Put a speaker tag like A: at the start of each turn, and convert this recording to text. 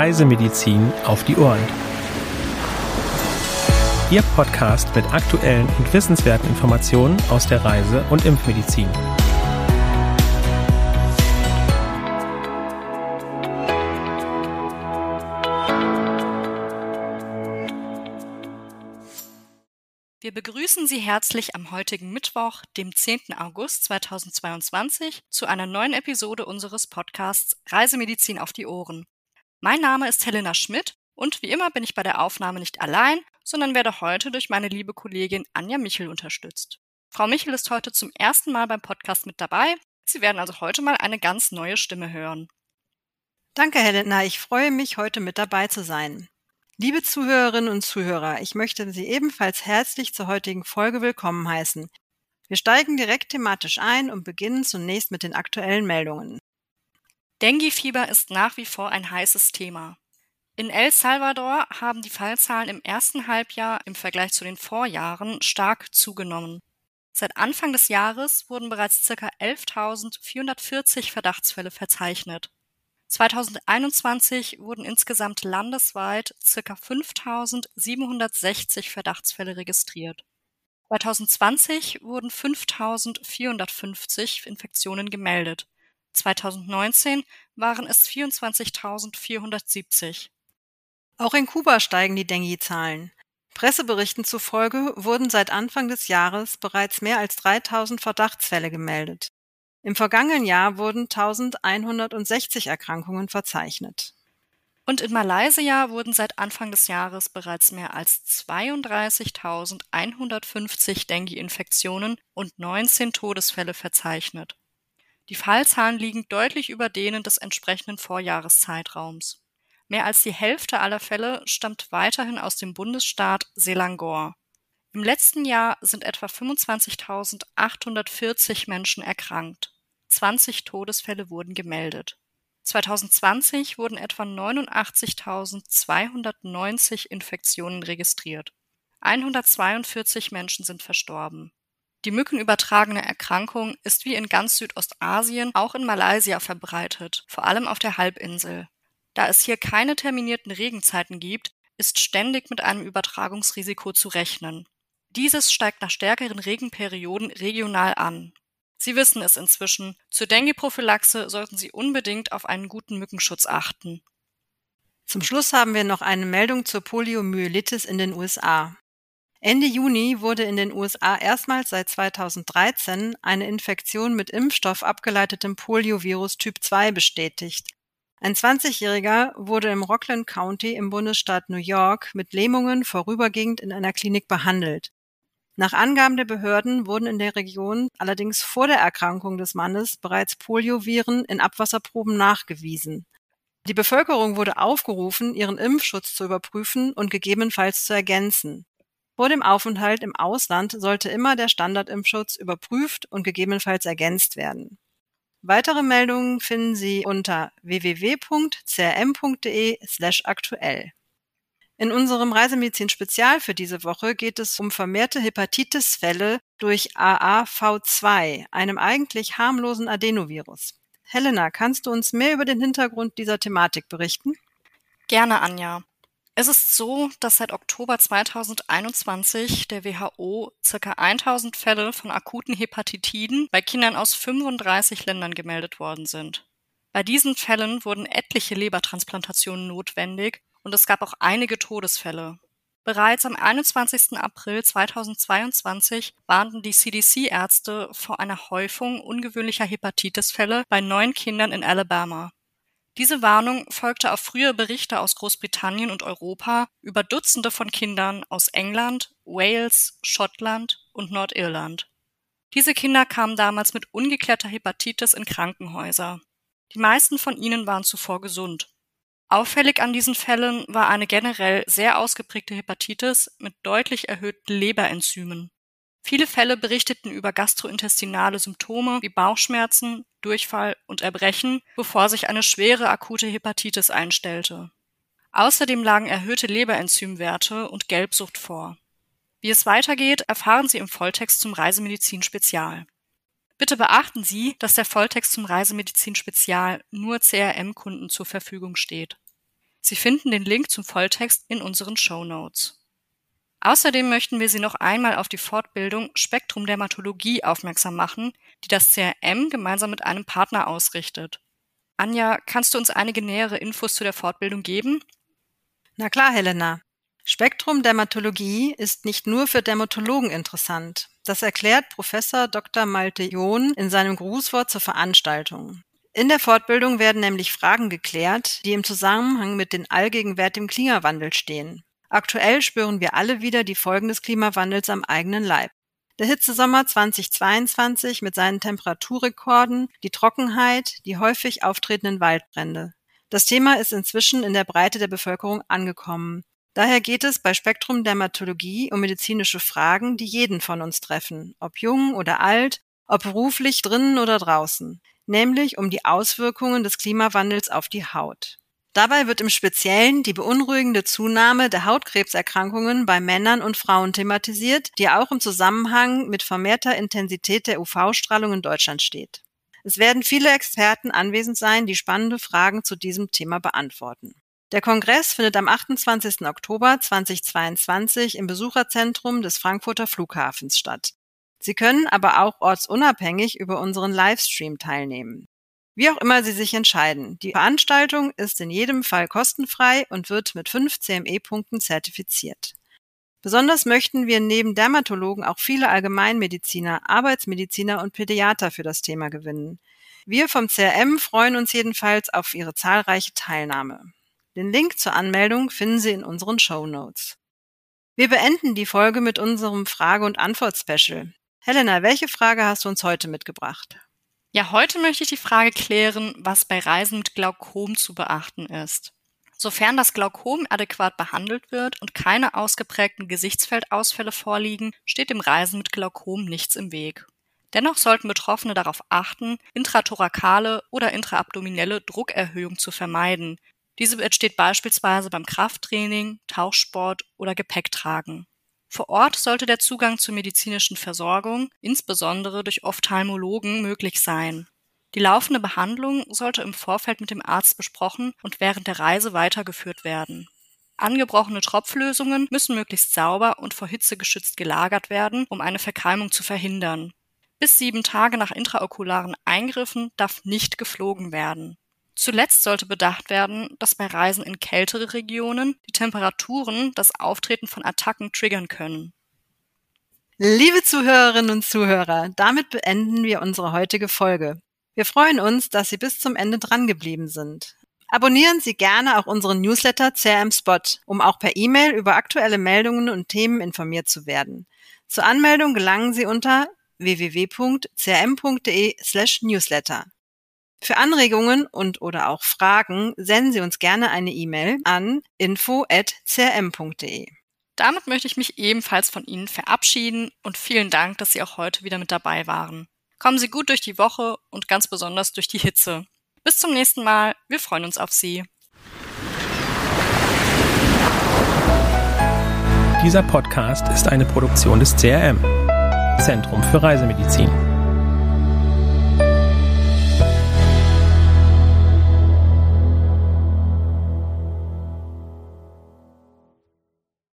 A: Reisemedizin auf die Ohren. Ihr Podcast mit aktuellen und wissenswerten Informationen aus der Reise- und Impfmedizin.
B: Wir begrüßen Sie herzlich am heutigen Mittwoch, dem 10. August 2022, zu einer neuen Episode unseres Podcasts Reisemedizin auf die Ohren. Mein Name ist Helena Schmidt und wie immer bin ich bei der Aufnahme nicht allein, sondern werde heute durch meine liebe Kollegin Anja Michel unterstützt. Frau Michel ist heute zum ersten Mal beim Podcast mit dabei. Sie werden also heute mal eine ganz neue Stimme hören.
C: Danke, Helena. Ich freue mich, heute mit dabei zu sein. Liebe Zuhörerinnen und Zuhörer, ich möchte Sie ebenfalls herzlich zur heutigen Folge willkommen heißen. Wir steigen direkt thematisch ein und beginnen zunächst mit den aktuellen Meldungen.
B: Dengue-Fieber ist nach wie vor ein heißes Thema. In El Salvador haben die Fallzahlen im ersten Halbjahr im Vergleich zu den Vorjahren stark zugenommen. Seit Anfang des Jahres wurden bereits ca. 11.440 Verdachtsfälle verzeichnet. 2021 wurden insgesamt landesweit ca. 5.760 Verdachtsfälle registriert. 2020 wurden 5.450 Infektionen gemeldet. 2019 waren es 24.470.
C: Auch in Kuba steigen die Dengue-Zahlen. Presseberichten zufolge wurden seit Anfang des Jahres bereits mehr als 3000 Verdachtsfälle gemeldet. Im vergangenen Jahr wurden 1160 Erkrankungen verzeichnet.
B: Und in Malaysia wurden seit Anfang des Jahres bereits mehr als 32.150 Dengue-Infektionen und 19 Todesfälle verzeichnet. Die Fallzahlen liegen deutlich über denen des entsprechenden Vorjahreszeitraums. Mehr als die Hälfte aller Fälle stammt weiterhin aus dem Bundesstaat Selangor. Im letzten Jahr sind etwa 25.840 Menschen erkrankt. 20 Todesfälle wurden gemeldet. 2020 wurden etwa 89.290 Infektionen registriert. 142 Menschen sind verstorben. Die mückenübertragene Erkrankung ist wie in ganz Südostasien auch in Malaysia verbreitet, vor allem auf der Halbinsel. Da es hier keine terminierten Regenzeiten gibt, ist ständig mit einem Übertragungsrisiko zu rechnen. Dieses steigt nach stärkeren Regenperioden regional an. Sie wissen es inzwischen. Zur Dengue-Prophylaxe sollten Sie unbedingt auf einen guten Mückenschutz achten.
C: Zum Schluss haben wir noch eine Meldung zur Poliomyelitis in den USA. Ende Juni wurde in den USA erstmals seit 2013 eine Infektion mit Impfstoff abgeleitetem Poliovirus Typ 2 bestätigt. Ein 20-Jähriger wurde im Rockland County im Bundesstaat New York mit Lähmungen vorübergehend in einer Klinik behandelt. Nach Angaben der Behörden wurden in der Region allerdings vor der Erkrankung des Mannes bereits Polioviren in Abwasserproben nachgewiesen. Die Bevölkerung wurde aufgerufen, ihren Impfschutz zu überprüfen und gegebenenfalls zu ergänzen. Vor dem Aufenthalt im Ausland sollte immer der Standardimpfschutz überprüft und gegebenenfalls ergänzt werden. Weitere Meldungen finden Sie unter www.crm.de/aktuell. In unserem Reisemedizin-Spezial für diese Woche geht es um vermehrte Hepatitis-Fälle durch AAV2, einem eigentlich harmlosen Adenovirus. Helena, kannst du uns mehr über den Hintergrund dieser Thematik berichten?
B: Gerne, Anja. Es ist so, dass seit Oktober 2021 der WHO ca. 1000 Fälle von akuten Hepatitiden bei Kindern aus 35 Ländern gemeldet worden sind. Bei diesen Fällen wurden etliche Lebertransplantationen notwendig und es gab auch einige Todesfälle. Bereits am 21. April 2022 warnten die CDC-Ärzte vor einer Häufung ungewöhnlicher Hepatitisfälle bei neun Kindern in Alabama. Diese Warnung folgte auf frühe Berichte aus Großbritannien und Europa über Dutzende von Kindern aus England, Wales, Schottland und Nordirland. Diese Kinder kamen damals mit ungeklärter Hepatitis in Krankenhäuser. Die meisten von ihnen waren zuvor gesund. Auffällig an diesen Fällen war eine generell sehr ausgeprägte Hepatitis mit deutlich erhöhten Leberenzymen. Viele Fälle berichteten über gastrointestinale Symptome wie Bauchschmerzen, Durchfall und Erbrechen, bevor sich eine schwere akute Hepatitis einstellte. Außerdem lagen erhöhte Leberenzymwerte und Gelbsucht vor. Wie es weitergeht, erfahren Sie im Volltext zum Reisemedizin Spezial. Bitte beachten Sie, dass der Volltext zum Reisemedizin Spezial nur CRM-Kunden zur Verfügung steht. Sie finden den Link zum Volltext in unseren Show Notes. Außerdem möchten wir Sie noch einmal auf die Fortbildung Spektrum Dermatologie aufmerksam machen, die das CRM gemeinsam mit einem Partner ausrichtet. Anja, kannst du uns einige nähere Infos zu der Fortbildung geben?
C: Na klar, Helena. Spektrum Dermatologie ist nicht nur für Dermatologen interessant. Das erklärt Professor Dr. Malte John in seinem Grußwort zur Veranstaltung. In der Fortbildung werden nämlich Fragen geklärt, die im Zusammenhang mit den allgegenwärtigem Klimawandel stehen. Aktuell spüren wir alle wieder die Folgen des Klimawandels am eigenen Leib. Der Hitzesommer 2022 mit seinen Temperaturrekorden, die Trockenheit, die häufig auftretenden Waldbrände. Das Thema ist inzwischen in der Breite der Bevölkerung angekommen. Daher geht es bei Spektrum Dermatologie um medizinische Fragen, die jeden von uns treffen, ob jung oder alt, ob beruflich drinnen oder draußen, nämlich um die Auswirkungen des Klimawandels auf die Haut. Dabei wird im Speziellen die beunruhigende Zunahme der Hautkrebserkrankungen bei Männern und Frauen thematisiert, die auch im Zusammenhang mit vermehrter Intensität der UV-Strahlung in Deutschland steht. Es werden viele Experten anwesend sein, die spannende Fragen zu diesem Thema beantworten. Der Kongress findet am 28. Oktober 2022 im Besucherzentrum des Frankfurter Flughafens statt. Sie können aber auch ortsunabhängig über unseren Livestream teilnehmen. Wie auch immer Sie sich entscheiden, die Veranstaltung ist in jedem Fall kostenfrei und wird mit fünf CME-Punkten zertifiziert. Besonders möchten wir neben Dermatologen auch viele Allgemeinmediziner, Arbeitsmediziner und Pädiater für das Thema gewinnen. Wir vom CRM freuen uns jedenfalls auf Ihre zahlreiche Teilnahme. Den Link zur Anmeldung finden Sie in unseren Show Notes. Wir beenden die Folge mit unserem Frage- und Antwort-Special. Helena, welche Frage hast du uns heute mitgebracht?
B: Ja, heute möchte ich die Frage klären, was bei Reisen mit Glaukom zu beachten ist. Sofern das Glaukom adäquat behandelt wird und keine ausgeprägten Gesichtsfeldausfälle vorliegen, steht dem Reisen mit Glaukom nichts im Weg. Dennoch sollten Betroffene darauf achten, intratorakale oder intraabdominelle Druckerhöhung zu vermeiden. Diese entsteht beispielsweise beim Krafttraining, Tauchsport oder Gepäcktragen. Vor Ort sollte der Zugang zur medizinischen Versorgung, insbesondere durch Ophthalmologen, möglich sein. Die laufende Behandlung sollte im Vorfeld mit dem Arzt besprochen und während der Reise weitergeführt werden. Angebrochene Tropflösungen müssen möglichst sauber und vor Hitze geschützt gelagert werden, um eine Verkeimung zu verhindern. Bis sieben Tage nach intraokularen Eingriffen darf nicht geflogen werden. Zuletzt sollte bedacht werden, dass bei Reisen in kältere Regionen die Temperaturen das Auftreten von Attacken triggern können.
C: Liebe Zuhörerinnen und Zuhörer, damit beenden wir unsere heutige Folge. Wir freuen uns, dass Sie bis zum Ende dran geblieben sind. Abonnieren Sie gerne auch unseren Newsletter CRM Spot, um auch per E-Mail über aktuelle Meldungen und Themen informiert zu werden. Zur Anmeldung gelangen Sie unter www.crm.de/newsletter. Für Anregungen und oder auch Fragen senden Sie uns gerne eine E-Mail an info@crm.de.
B: Damit möchte ich mich ebenfalls von Ihnen verabschieden und vielen Dank, dass Sie auch heute wieder mit dabei waren. Kommen Sie gut durch die Woche und ganz besonders durch die Hitze. Bis zum nächsten Mal. Wir freuen uns auf Sie.
A: Dieser Podcast ist eine Produktion des CRM, Zentrum für Reisemedizin.